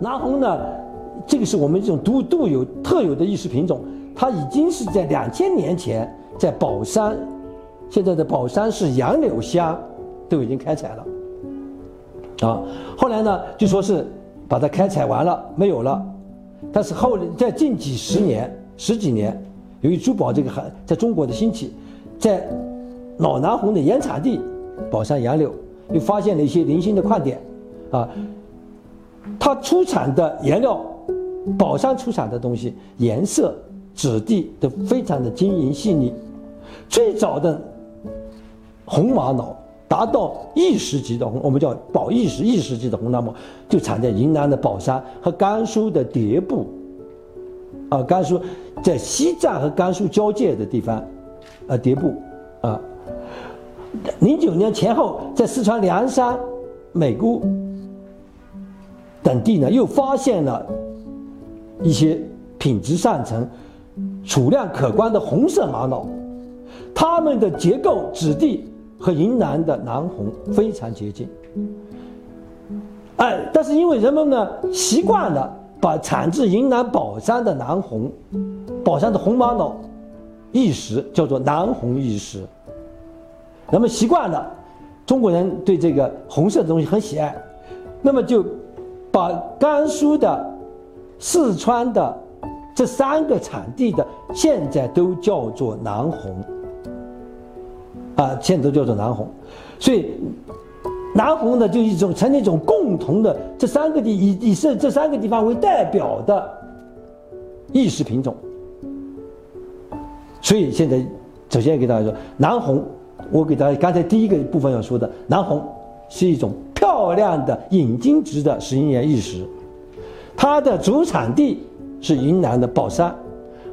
南红呢，这个是我们这种独独有特有的意识品种，它已经是在两千年前在宝山，现在的宝山市杨柳乡都已经开采了。啊，后来呢，就说是把它开采完了，没有了。但是后在近几十年、十几年，由于珠宝这个还在中国的兴起，在老南红的原产地宝山杨柳又发现了一些零星的矿点，啊，它出产的颜料，宝山出产的东西颜色、质地都非常的晶莹细腻。最早的红玛瑙。达到一世纪的红，我们叫宝一世一世纪的红蓝宝，就产在云南的宝山和甘肃的迭部。啊，甘肃在西藏和甘肃交界的地方，啊，迭部，啊，零九年前后，在四川凉山、美姑等地呢，又发现了一些品质上乘、储量可观的红色玛瑙，它们的结构、质地。和云南的南红非常接近，哎，但是因为人们呢习惯了把产自云南宝山的南红，宝山的红玛瑙玉石叫做南红玉石，人们习惯了，中国人对这个红色的东西很喜爱，那么就把甘肃的、四川的这三个产地的现在都叫做南红。啊，现在都叫做南红，所以南红呢，就一种成一种共同的这三个地以以这这三个地方为代表的意识品种。所以现在首先给大家说，南红，我给大家刚才第一个部分要说的，南红是一种漂亮的引金质的石英岩玉石，它的主产地是云南的保山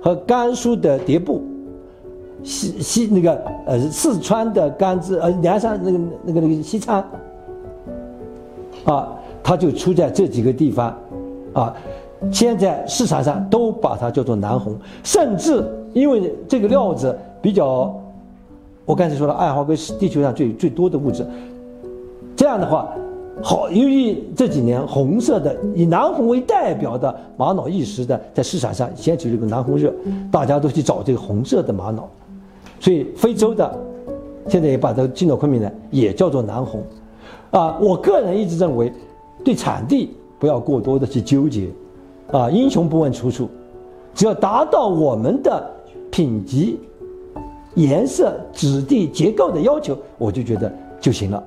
和甘肃的迭部。西西那个呃四川的甘孜呃凉山那个那个那个西昌，啊，它就出在这几个地方，啊，现在市场上都把它叫做南红，甚至因为这个料子比较，我刚才说了，二氧化硅是地球上最最多的物质，这样的话，好，由于这几年红色的以南红为代表的玛瑙玉石的在市场上掀起这个南红热，大家都去找这个红色的玛瑙。所以非洲的，现在也把它进到昆明来，也叫做南红，啊，我个人一直认为，对产地不要过多的去纠结，啊，英雄不问出处，只要达到我们的品级、颜色、质地、结构的要求，我就觉得就行了。